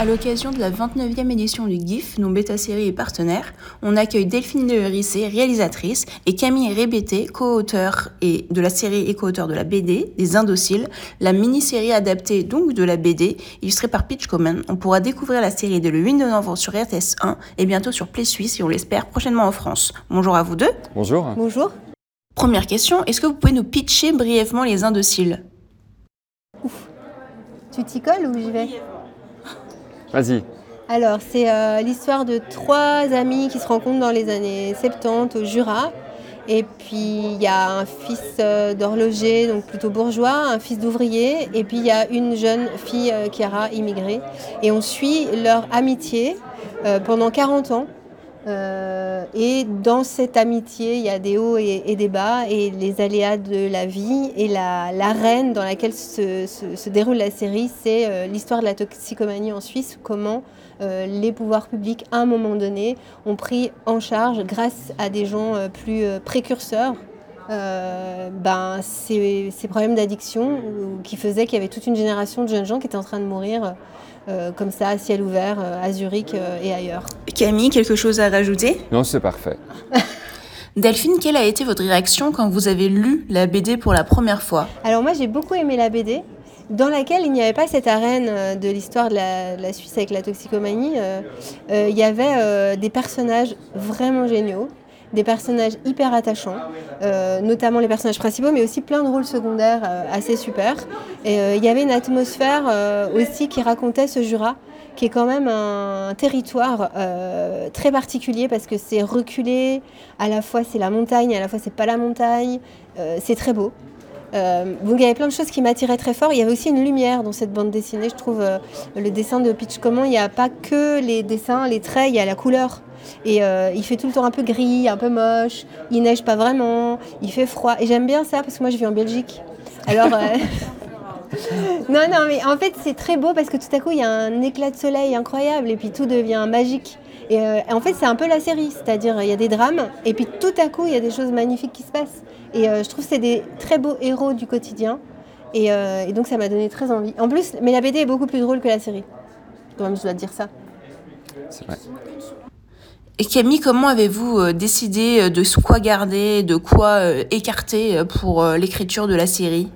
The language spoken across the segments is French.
À l'occasion de la 29e édition du GIF, nos bêta-séries et partenaires, on accueille Delphine Leherissé, réalisatrice, et Camille Rébété, co-auteur et de la série et co-auteur de la BD, Les Indociles, la mini-série adaptée donc de la BD, illustrée par Pitch Common. On pourra découvrir la série dès le 8 novembre sur RTS 1 et bientôt sur Play Suisse et on l'espère prochainement en France. Bonjour à vous deux. Bonjour. Bonjour. Première question, est-ce que vous pouvez nous pitcher brièvement Les Indociles? Tu t'y colles ou j'y vais? Vas-y. Alors, c'est euh, l'histoire de trois amis qui se rencontrent dans les années 70 au Jura. Et puis, il y a un fils euh, d'horloger, donc plutôt bourgeois, un fils d'ouvrier, et puis il y a une jeune fille, euh, Chiara, immigrée. Et on suit leur amitié euh, pendant 40 ans. Euh, et dans cette amitié, il y a des hauts et, des bas, et les aléas de la vie. Et la l'arène dans laquelle se, déroule la série, c'est euh, l'histoire de la toxicomanie en Suisse, comment euh, les pouvoirs publics, à un moment donné, ont pris en charge, grâce à des gens plus précurseurs, ben, ces, problèmes d'addiction qui faisaient qu'il y avait toute une génération de jeunes gens qui étaient en train de mourir comme ça, à ciel ouvert, à Zurich et ailleurs. Camille, quelque chose à rajouter? Non, c'est parfait. Delphine, quelle a été votre réaction quand vous avez lu la BD pour la première fois? Alors moi j'ai beaucoup aimé la BD, dans laquelle il n'y avait pas cette arène euh, de l'histoire de la, de la Suisse avec la toxicomanie. Euh, euh, il y avait euh, des personnages vraiment géniaux, des personnages hyper attachants, euh, notamment les personnages principaux, mais aussi plein de rôles secondaires euh, assez super. Euh, il y avait une atmosphère aussi qui racontait ce Jura qui est quand même un territoire très particulier parce que c'est reculé, à la fois c'est la montagne, à la fois c'est pas la montagne, c'est très beau. Euh, donc il y avait plein de choses qui m'attiraient très fort. Il y avait aussi une lumière dans cette bande dessinée. Je trouve euh, le dessin de Pitch Comment, il n'y a pas que les dessins, les traits, il y a la couleur. Et euh, il fait tout le temps un peu gris, un peu moche. Il neige pas vraiment, il fait froid. Et j'aime bien ça parce que moi je vis en Belgique. Alors. euh, non, non, mais en fait, c'est très beau parce que tout à coup, il y a un éclat de soleil incroyable et puis tout devient magique. Et euh, en fait, c'est un peu la série, c'est-à-dire il y a des drames et puis tout à coup, il y a des choses magnifiques qui se passent. Et euh, je trouve que c'est des très beaux héros du quotidien. Et, euh, donc, ça m'a donné très envie. En plus, mais la BD est beaucoup plus drôle que la série. Quand même, je dois te dire ça. C'est vrai. Et Camille, comment avez-vous décidé de quoi garder, de quoi écarter pour l'écriture de la série?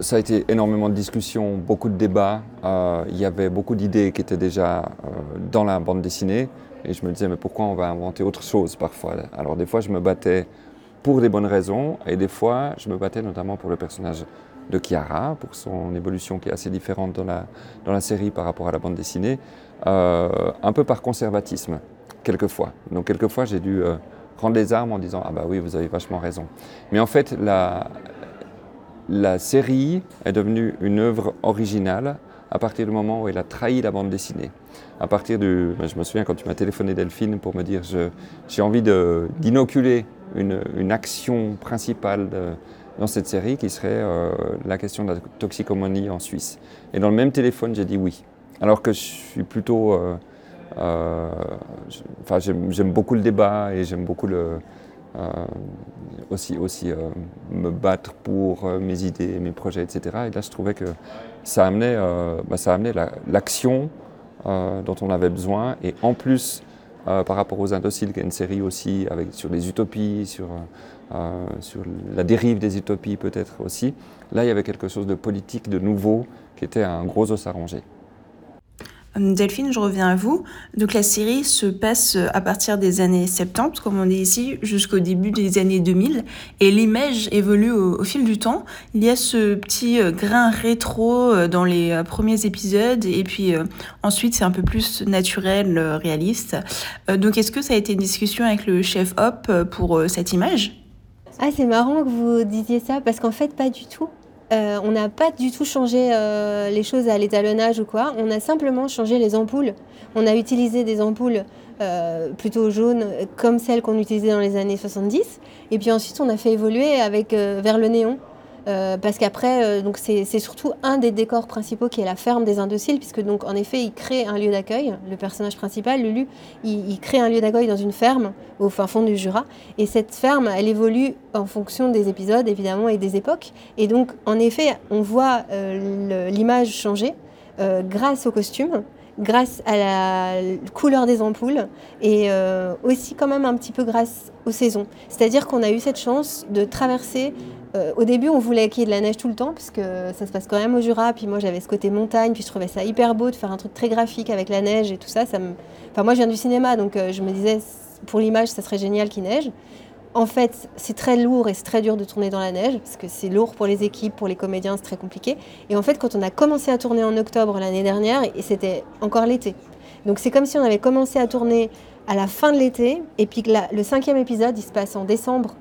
Ça a été énormément de discussions, beaucoup de débats. Euh, il y avait beaucoup d'idées qui étaient déjà euh, dans la bande dessinée. Et je me disais, mais pourquoi on va inventer autre chose parfois? Alors des fois, je me battais pour des bonnes raisons. Et des fois, je me battais notamment pour le personnage de Chiara, pour son évolution qui est assez différente dans la, dans la série par rapport à la bande dessinée. euh, un peu par conservatisme, quelquefois. Donc quelquefois, j'ai dû prendre les armes en disant, ah bah oui, vous avez vachement raison. Mais en fait, la, la série est devenue une œuvre originale à partir du moment où elle a trahi la bande dessinée. À partir du, ben, je me souviens quand tu m'as téléphoné Delphine pour me dire j'ai envie d'inoculer une, action principale dans cette série qui serait euh, la question de la toxicomanie en Suisse. Et dans le même téléphone, j'ai dit oui. Alors que je suis plutôt, euh, euh, j'aime beaucoup le débat et j'aime beaucoup le, aussi, aussi euh, me battre pour euh, mes idées, mes projets, etc. Et là, je trouvais que ça amenait, euh, bah, ça amenait la- l'action euh, dont on avait besoin. Et en plus, euh, par rapport aux Indociles, qui est une série aussi avec, sur les utopies, sur, euh, sur la dérive des utopies peut-être aussi, là, il y avait quelque chose de politique, de nouveau, qui était un gros os à ronger. Hum, Delphine, je reviens à vous. Donc la série se passe euh, à partir des années 70, comme on dit ici, jusqu'au début des années 2000. Et l'image évolue au, fil du temps. Il y a ce petit euh, grain rétro euh, dans les euh, premiers épisodes. Et puis euh, ensuite, c'est un peu plus naturel, euh, réaliste. Euh, donc est-ce que ça a été une discussion avec le chef Hop euh, pour euh, cette image? Ah, c'est marrant que vous disiez ça parce qu'en fait, pas du tout. Euh, on n'a pas du tout changé euh, les choses à l'étalonnage ou quoi. On a simplement changé les ampoules. On a utilisé des ampoules euh, plutôt jaunes comme celles qu'on utilisait dans les années 70. Et puis ensuite, on a fait évoluer avec, euh, vers le néon. Euh, parce qu'après, euh, c'est surtout un des décors principaux qui est la ferme des Indociles, puisque donc en effet, il crée un lieu d'accueil. Le personnage principal, Lulu, il, crée un lieu d'accueil dans une ferme au fin fond du Jura. Et cette ferme, elle évolue en fonction des épisodes, évidemment, et des époques. Et donc, en effet, on voit euh, l'image changer grâce aux costumes, grâce à la couleur des ampoules et aussi quand même un petit peu grâce aux saisons. C'est-à-dire qu'on a eu cette chance de traverser. Euh, au début, on voulait qu'il y ait de la neige tout le temps, puisque ça se passe quand même au Jura. Puis moi, j'avais ce côté montagne, puis je trouvais ça hyper beau de faire un truc très graphique avec la neige et tout ça. Enfin, moi, je viens du cinéma, donc euh, je me disais, pour l'image, ça serait génial qu'il neige. En fait, c'est très lourd et c'est très dur de tourner dans la neige, parce que c'est lourd pour les équipes, pour les comédiens, c'est très compliqué. Et en fait, quand on a commencé à tourner en octobre l'année dernière, et c'était encore l'été. Donc c'est comme si on avait commencé à tourner à la fin de l'été, et puis que la- le cinquième épisode, il se passe en décembre,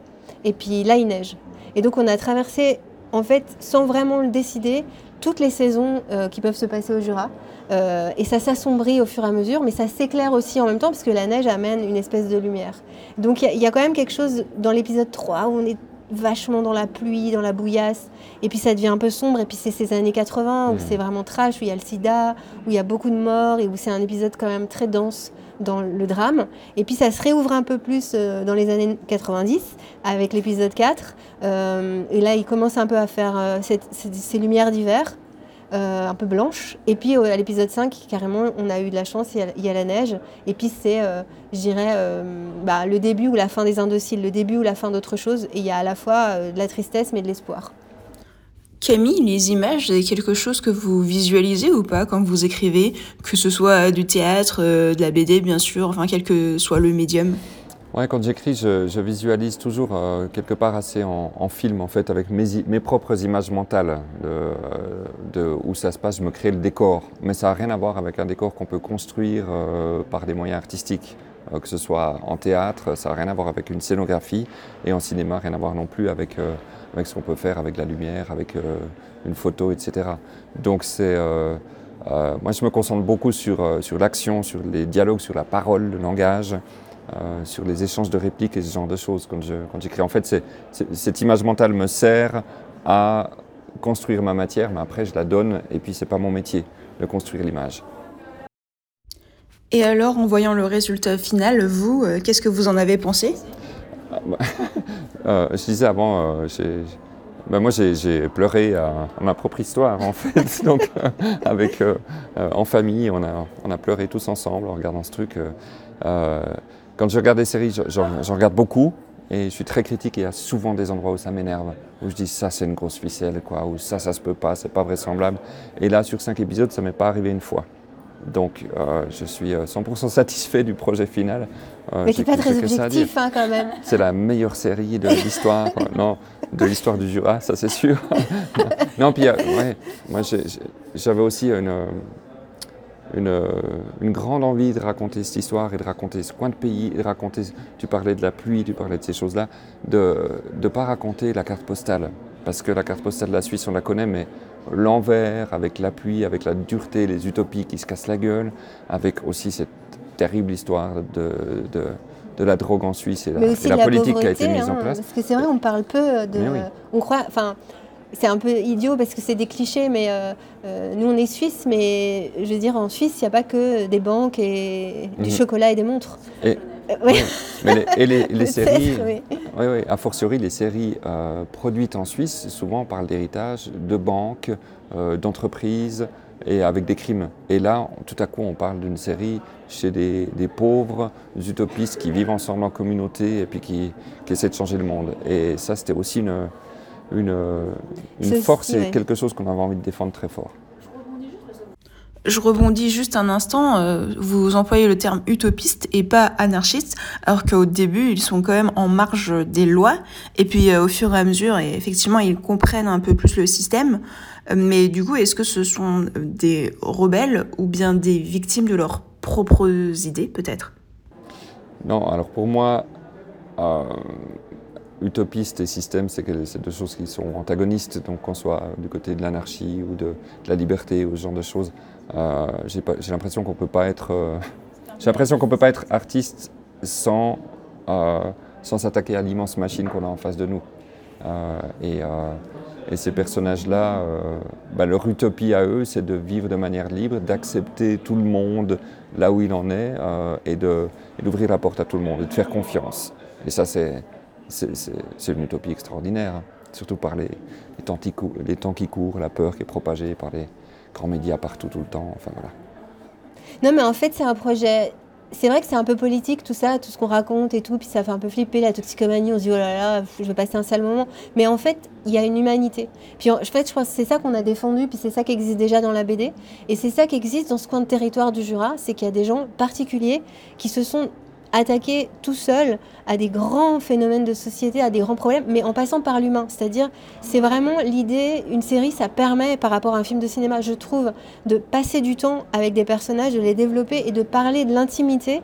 et puis là, il neige. Et donc on a traversé, en fait, sans vraiment le décider, toutes les saisons euh, qui peuvent se passer au Jura. Euh, et ça s'assombrit au fur et à mesure, mais ça s'éclaire aussi en même temps, parce que la neige amène une espèce de lumière. Donc il y a- il y, a quand même quelque chose dans l'épisode 3 où on est vachement dans la pluie, dans la bouillasse, et puis ça devient un peu sombre, et puis c'est ces années 80 où Mhm. c'est vraiment trash, où il y a le sida, où il y a beaucoup de morts, et où c'est un épisode quand même très dense dans le drame. Et puis ça se réouvre un peu plus euh, dans les années 90 avec l'épisode 4. Euh, et là, il commence un peu à faire euh, ces, lumières d'hiver, un peu blanches. Et puis à l'épisode 5, carrément, on a eu de la chance, il y a, la neige. Et puis c'est, je dirais, bah, le début ou la fin des Indociles, le début ou la fin d'autre chose. Et il y a à la fois de la tristesse mais de l'espoir. Camille, les images, c'est quelque chose que vous visualisez ou pas quand vous écrivez, que ce soit du théâtre, euh, de la BD bien sûr, enfin quel que soit le médium? Ouais, quand j'écris, je, visualise toujours euh, quelque part assez en, film, en fait, avec mes, mes propres images mentales de, euh, de où ça se passe. Je me crée le décor, mais ça n'a rien à voir avec un décor qu'on peut construire par des moyens artistiques, que ce soit en théâtre, ça n'a rien à voir avec une scénographie, et en cinéma, rien à voir non plus avec, euh, avec ce qu'on peut faire avec la lumière, avec euh, une photo, etc. Donc c'est euh, euh, moi, je me concentre beaucoup sur, euh, sur l'action, sur les dialogues, sur la parole, le langage, euh, sur les échanges de répliques et ce genre de choses quand je- quand j'écris. en fait, cette image mentale me sert à construire ma matière, mais après, je la donne et puis, c'est pas mon métier de construire l'image. Et alors, en voyant le résultat final, vous, euh, qu'est-ce que vous en avez pensé? Euh, je disais avant, euh, ben moi j'ai pleuré à, ma propre histoire en fait, donc avec en famille, on a, on a pleuré tous ensemble en regardant ce truc. quand je regarde des séries, je- j'en j'en regarde beaucoup et je suis très critique et il y a souvent des endroits où ça m'énerve, où je dis ça c'est une grosse ficelle quoi, ou ça ça se peut pas, c'est pas vraisemblable. Et là sur cinq épisodes, ça m'est pas arrivé une fois. Donc euh, je suis euh, 100% satisfait du projet final. Euh, mais n'est pas très objectif hein, quand même. C'est la meilleure série de l'histoire, euh, non, de l'histoire du Jura, ça c'est sûr. non, puis euh, ouais, moi j'avais aussi une, euh, une, euh, une grande envie de raconter cette histoire et de raconter ce coin de pays, et de raconter, tu parlais de la pluie, tu parlais de ces choses-là, de ne pas raconter la carte postale. Parce que la carte postale de la Suisse, on la connaît, mais l'envers, avec la pluie, avec la dureté, les utopies qui se cassent la gueule, avec aussi cette terrible histoire de, de, de la drogue en Suisse et la, et la de la politique qui a été mise en hein, place. Parce que c'est vrai, on parle peu de. Mais oui. On croit. Enfin, c'est un peu idiot parce que c'est des clichés, mais euh, euh, nous on est suisse, mais je veux dire, en Suisse, il n'y a pas que des banques et du Mhm. chocolat et des montres. Et- Euh, Mais les, et les, séries, oui. oui, oui, a fortiori les séries euh, produites en Suisse, souvent on parle d'héritage, de banques, euh, d'entreprises et avec des crimes. Et là, tout à coup, on parle d'une série chez des, des pauvres, des utopistes qui vivent ensemble en communauté et puis qui, qui essaient de changer le monde. Et ça, c'était aussi une, une, une Ceci, force et quelque chose qu'on avait envie de défendre très fort. Je rebondis juste un instant, euh, vous employez le terme utopiste et pas anarchiste, alors qu'au début, ils sont quand même en marge des lois, et puis euh, au fur et à mesure, et effectivement, ils comprennent un peu plus le système. Euh, Mais du coup, est-ce que ce sont des rebelles ou bien des victimes de leurs propres idées, peut-être? Non, alors pour moi, utopiste et système, c'est deux choses qui sont antagonistes. Donc qu'on soit du côté de l'anarchie ou de, de la liberté ou ce genre de choses, j'ai pas- j'ai l'impression qu'on peut pas être, euh, j'ai l'impression qu'on peut pas être artiste sans euh, sans s'attaquer à l'immense machine qu'on a en face de nous. Euh, et, euh, ces personnages-là, euh, bah, leur utopie à eux, c'est de vivre de manière libre, d'accepter tout le monde là où il en est euh, et d'ouvrir la porte à tout le monde et de faire confiance. Et ça, c'est une utopie extraordinaire, hein. surtout par les temps qui courent, la peur qui est propagée par les grands médias partout tout le temps. Enfin, voilà. Non, mais en fait, c'est un projet c'est vrai que c'est un peu politique tout ça, tout ce qu'on raconte et tout, puis ça fait un peu flipper la toxicomanie, on se dit oh là là, je vais passer un sale moment. Mais en fait, il y a une humanité. Puis en fait, je pense que c'est ça qu'on a défendu, puis c'est ça qui existe déjà dans la BD. Et c'est ça qui existe dans ce coin de territoire du Jura, c'est qu'il y a des gens particuliers qui se sont attaquer tout seul à des grands phénomènes de société, à des grands problèmes, mais en passant par l'humain. C'est-à-dire, c'est vraiment l'idée, une série, ça permet, par rapport à un film de cinéma, je trouve, de passer du temps avec des personnages, de les développer et de parler de l'intimité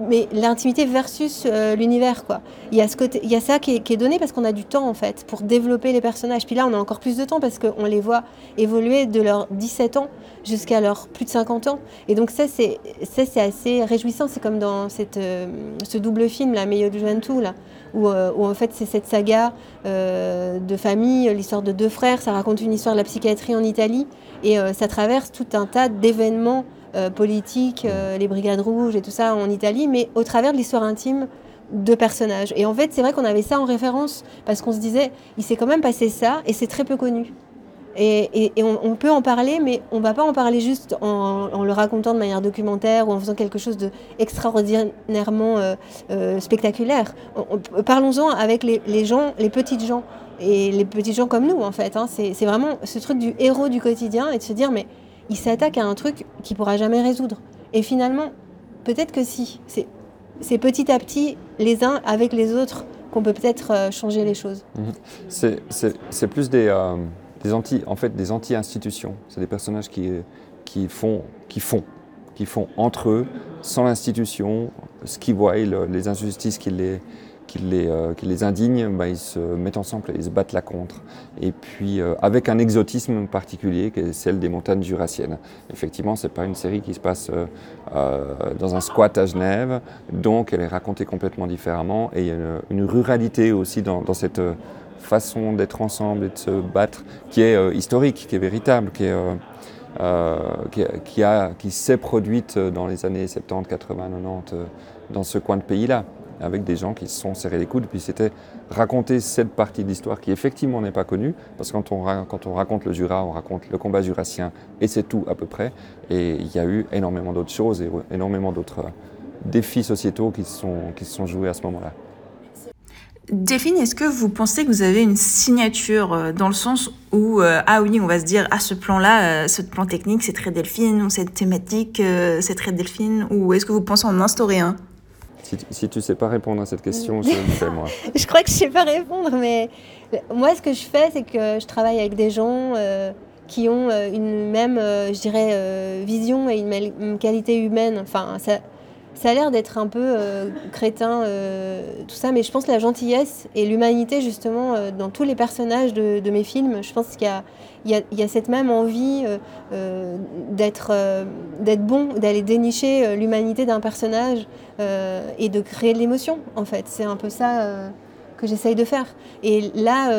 mais l'intimité versus euh, l'univers quoi. Il y a ce côté, il y a ça qui est, donné parce qu'on a du temps en fait pour développer les personnages. Puis là, on a encore plus de temps parce qu'on les voit évoluer de leurs 17 ans jusqu'à leurs plus de 50 ans. Et donc ça c'est ça c'est assez réjouissant. C'est comme dans cette euh, ce double film là, Meilleur du Juventus là, où, euh, où, en fait c'est cette saga de famille, l'histoire de deux frères. Ça raconte une histoire de la psychiatrie en Italie et ça traverse tout un tas d'événements euh, politique, euh, les brigades rouges et tout ça en Italie, mais au travers de l'histoire intime de personnages. Et en fait, c'est vrai qu'on avait ça en référence parce qu'on se disait, il s'est quand même passé ça et c'est très peu connu. Et, on, peut en parler, mais on va pas en parler juste en, le racontant de manière documentaire ou en faisant quelque chose d'extraordinairement euh, spectaculaire. Parlons-en avec les, gens, les petites gens et les petits gens comme nous en fait. Hein. C'est vraiment ce truc du héros du quotidien et de se dire mais il s'attaque à un truc qu'il pourra jamais résoudre. Et finalement, peut-être que si. C'est petit à petit, les uns avec les autres, qu'on peut peut-être euh, changer les choses. Mhm. C'est plus des, euh, des, anti, en fait, des anti-institutions. C'est des personnages qui, qui, font, qui, font, qui font entre eux, sans l'institution, ce qu'ils voient, les injustices qui les, qui les, euh, indignent, bah, ils se mettent ensemble et ils se battent la contre. Et puis euh, avec un exotisme particulier qui est celle des montagnes jurassiennes. Effectivement, c'est pas une série qui se passe euh, dans un squat à Genève, donc elle est racontée complètement différemment et il y a une, ruralité aussi dans, cette façon d'être ensemble et de se battre qui est historique, qui est véritable, qui est qui s'est produite dans les années 70, 80, 90 dans ce coin de pays-là avec des gens qui se sont serrés les coudes. Puis c'était raconter cette partie de l'histoire qui effectivement n'est pas connue, parce que quand on, raconte le Jura, on raconte le combat jurassien, et c'est tout à peu près. Et il y a eu énormément d'autres choses et énormément d'autres euh, défis sociétaux qui se sont, qui se sont joués à ce moment-là. Delphine, est-ce que vous pensez que vous avez une signature euh, dans le sens où, euh, ah oui, on va se dire, ah ce plan-là, ce plan technique, c'est très Delphine, ou cette thématique, c'est très Delphine, ou est-ce que vous pensez en instaurer un? Si, tu ne sais pas répondre à cette question, je le sais moi. je crois que je ne sais pas répondre, mais moi, ce que je fais, c'est que je travaille avec des gens euh, qui ont euh, une même, euh, je dirais, vision et une même qualité humaine. Enfin, ça, ça a l'air d'être un peu crétin, tout ça, mais je pense que la gentillesse et l'humanité, justement, dans tous les personnages de, mes films, je pense qu'il y a cette même envie euh, euh, euh, d'être bon, d'aller dénicher l'humanité d'un personnage et de créer de l'émotion, en fait. C'est un peu ça que j'essaye de faire. Et là,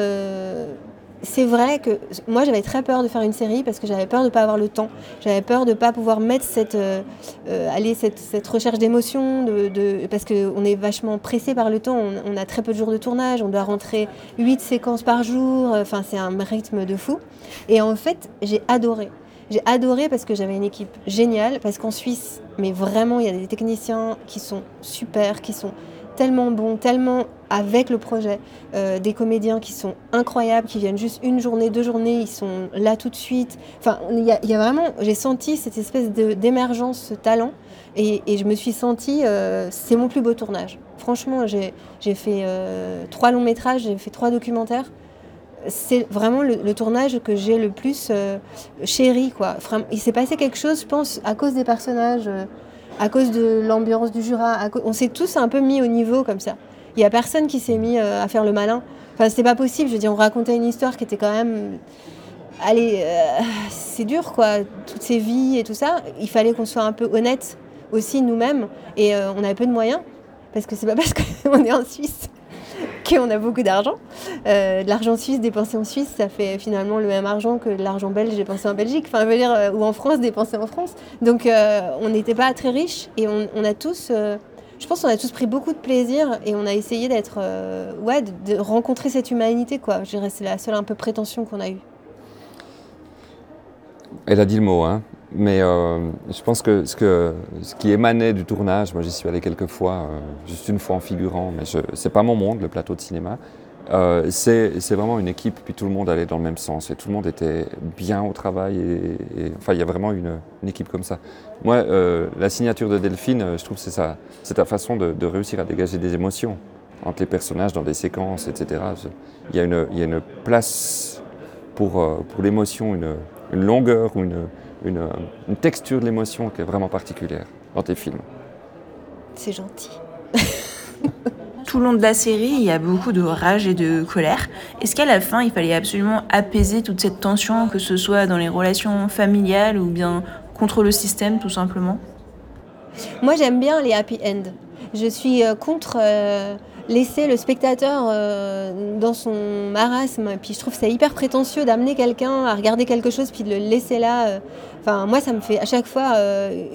c'est vrai que moi j'avais très peur de faire une série parce que j'avais peur de ne pas avoir le temps. J'avais peur de ne pas pouvoir mettre cette, aller cette, recherche d'émotion, parce qu'on est vachement pressé par le temps. On, a très peu de jours de tournage, on doit rentrer 8 séquences par jour. Enfin, c'est un rythme de fou. Et en fait, j'ai adoré. J'ai adoré parce que j'avais une équipe géniale, parce qu'en Suisse, mais vraiment, il y a des techniciens qui sont super, qui sont tellement bons, tellement avec le projet, euh, des comédiens qui sont incroyables, qui viennent juste une journée, deux journées, ils sont là tout de suite. Enfin, il y, a, vraiment, j'ai senti cette espèce d'émergence, ce talent, et, je me suis sentie, euh, c'est mon plus beau tournage. Franchement, j'ai fait euh, trois longs métrages, j'ai fait trois documentaires c'est vraiment le, tournage que j'ai le plus chéri. Quoi. Il s'est passé quelque chose, je pense, à cause des personnages, à cause de l'ambiance du Jura. On s'est tous un peu mis au niveau comme ça. Il n'y a personne qui s'est mis euh, à faire le malin. Enfin, c'était pas possible. Je veux dire, on racontait une histoire qui était quand même. Allez, c'est dur, quoi. Toutes ces vies et tout ça. Il fallait qu'on soit un peu honnête aussi nous-mêmes. Et on avait peu de moyens. Parce que c'est pas parce qu'on est en Suisse qu'on a beaucoup d'argent. de l'argent suisse dépensé en Suisse, ça fait finalement le même argent que de l'argent belge dépensé en Belgique, enfin, je veux dire, ou en France dépensé en France. Donc, on n'était pas très riches et on, a tous je pense qu'on a tous pris beaucoup de plaisir et on a essayé d'être, ouais, de, rencontrer cette humanité, quoi. Je dirais c'est la seule un peu prétention qu'on a eue. Elle a dit le mot, hein. Mais euh, je pense que ce, qui émanait du tournage, moi j'y suis allé quelques fois, euh, juste une fois en figurant, mais ce n'est pas mon monde, le plateau de cinéma. Euh, c'est vraiment une équipe, puis tout le monde allait dans le même sens, et tout le monde était bien au travail, et, enfin il y a vraiment une, équipe comme ça. Moi, la signature de Delphine, je trouve que c'est ta façon de, réussir à dégager des émotions entre les personnages dans des séquences, etc. Il y a une, place pour, pour l'émotion, une, une longueur ou une, une, texture de l'émotion qui est vraiment particulière dans tes films. C'est gentil. Tout le long de la série, il y a beaucoup de rage et de colère. Est-ce qu'à la fin, il fallait absolument apaiser toute cette tension, que ce soit dans les relations familiales ou bien contre le système, tout simplement? Moi, j'aime bien les happy end. Je suis euh, contre euh, laisser le spectateur euh, dans son marasme. Puis je trouve c'est hyper prétentieux d'amener quelqu'un à regarder quelque chose puis de le laisser là. Euh. Enfin, moi, ça me fait à chaque fois, euh,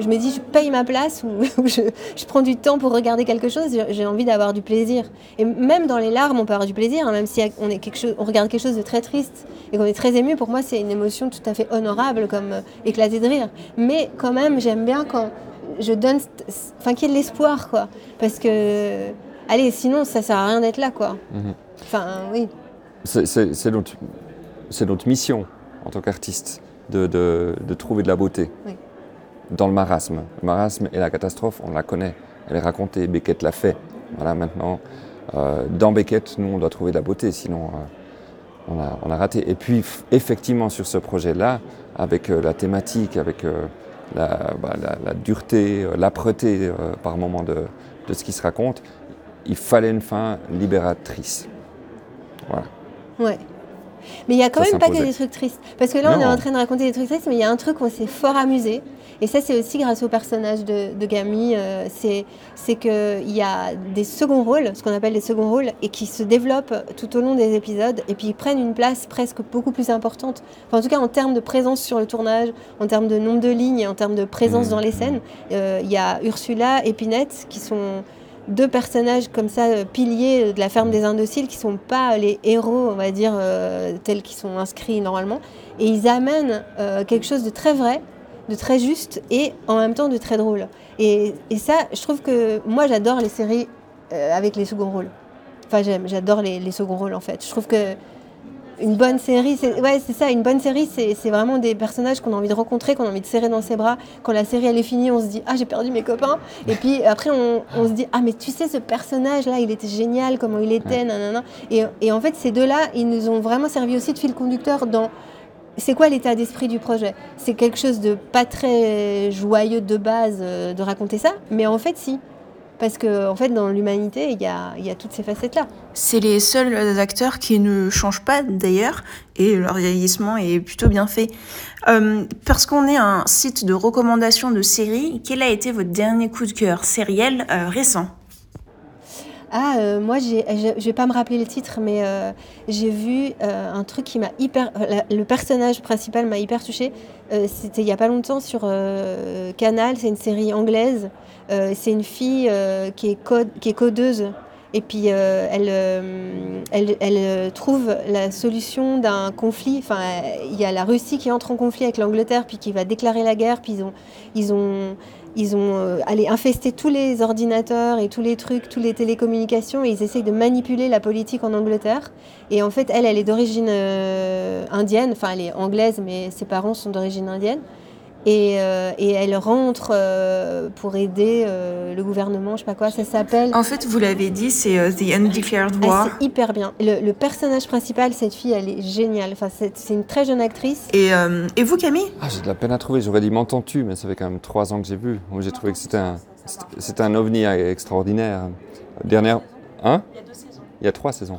je me dis, je paye ma place ou je, prends du temps pour regarder quelque chose. J'ai envie d'avoir du plaisir. Et même dans les larmes, on peut avoir du plaisir, hein, même si on, est quelque chose, on regarde quelque chose de très triste et qu'on est très ému. Pour moi, c'est une émotion tout à fait honorable, comme éclater de rire. Mais quand même, j'aime bien quand je donne, enfin qu'il y ait de l'espoir, quoi. Parce que, allez, sinon ça sert à rien d'être là, quoi. Mhm. Enfin, oui. C'est notre, notre, mission en tant qu'artiste de, de, de, trouver de la beauté dans le marasme. Le marasme et la catastrophe, on la connaît. Elle est racontée, Beckett l'a fait. Voilà, maintenant, euh, dans Beckett, nous, on doit trouver de la beauté, sinon euh, on, a, on, a, raté. Et puis, effectivement, sur ce projet-là, avec euh, la thématique, avec la, bah, la, dureté, euh, l'âpreté euh, par moment de, de, ce qui se raconte, il fallait une fin libératrice. Voilà. Ouais. Mais il y a quand même pas que des trucs tristes. Parce que là, on est en train de raconter des trucs tristes, mais il y a un truc où on s'est fort amusé. Et ça, c'est aussi grâce au personnage de, de. Euh, c'est qu'il y a des seconds rôles, ce qu'on appelle des seconds rôles, et qui se développent tout au long des épisodes, et puis ils prennent une place presque beaucoup plus importante. en tout cas, en termes de présence sur le tournage, en termes de nombre de lignes, et en termes de présence mmh. dans les scènes. Euh, il y a Ursula et Pinette qui sont deux personnages comme ça, euh, piliers de la ferme des Indociles, qui sont pas les héros, on va dire, euh, tels qu'ils sont inscrits normalement. Et ils amènent euh, quelque chose de très vrai, de très juste et en même temps de très drôle. Et, et ça, je trouve que moi, j'adore les séries avec les seconds rôles. Enfin, j'aime, j'adore les, les seconds rôles en fait. Je trouve que une bonne série, c'est ouais, ça. Une bonne série, c'est vraiment des personnages qu'on a envie de rencontrer, qu'on a envie de serrer dans ses bras. Quand la série elle est finie, on se dit ah j'ai perdu mes copains. Et puis après on, on, se dit ah mais tu sais ce personnage là, il était génial, comment il était, nanana. Et, et en fait ces deux là, ils nous ont vraiment servi aussi de fil conducteur dans c'est quoi l'état d'esprit du projet? C'est quelque chose de pas très joyeux de base euh, de raconter ça, mais en fait si. Parce que, en fait, dans l'humanité, il y a, y a, toutes ces facettes-là. C'est les seuls acteurs qui ne changent pas, d'ailleurs, et leur vieillissement est plutôt bien fait. Euh, parce qu'on est un site de recommandation de séries, quel a été votre dernier coup de cœur sériel euh, récent? Ah, euh, moi, je ne vais pas me rappeler le titre, mais j'ai vu un truc qui m'a hyper. le personnage principal m'a hyper touchée. C'était il n'y a pas longtemps sur Canal, c'est une série anglaise. Euh, c'est une fille euh, qui, est qui est codeuse. Et puis euh, elle, elle, trouve la solution d'un conflit. Enfin, il y a la Russie qui entre en conflit avec l'Angleterre, puis qui va déclarer la guerre. Puis ils ont, ils ont, ils ont allé infester tous les ordinateurs et tous les trucs, toutes les télécommunications, et ils essayent de manipuler la politique en Angleterre. Et en fait, elle, elle est d'origine indienne. Enfin, elle est anglaise, mais ses parents sont d'origine indienne. Et, euh, et, elle rentre euh, pour aider euh, le gouvernement, je sais pas quoi, ça s'appelle. En fait, vous l'avez dit, c'est The Undeclared War. c'est hyper bien. Le, personnage principal, cette fille, elle est géniale. Enfin, c'est une très jeune actrice. Et, et vous, Camille? Ah, J'ai de la peine à trouver. J'aurais dit M'entends-tu, mais ça fait quand même trois ans que j'ai vu. J'ai trouvé que c'était un, c'était un ovni extraordinaire. Dernière. Hein? Il y a deux saisons. Il y a trois saisons.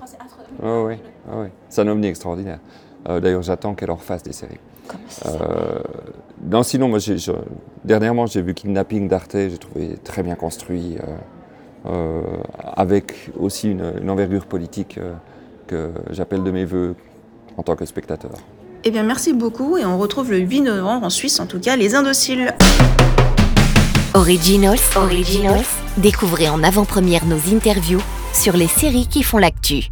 Oh, oui, oh, oui. C'est un ovni extraordinaire. D'ailleurs, j'attends qu'elle en fasse des séries. Comment ça non, sinon, moi, dernièrement, j'ai vu Kidnapping d'Arte, j'ai trouvé très bien construit. Euh, avec aussi une, envergure politique que j'appelle de mes voeux en tant que spectateur. Eh bien, merci beaucoup et on retrouve le 8 novembre en Suisse, en tout cas, les Indociles. Originals, Originals, découvrez en avant-première nos interviews sur les séries qui font l'actu.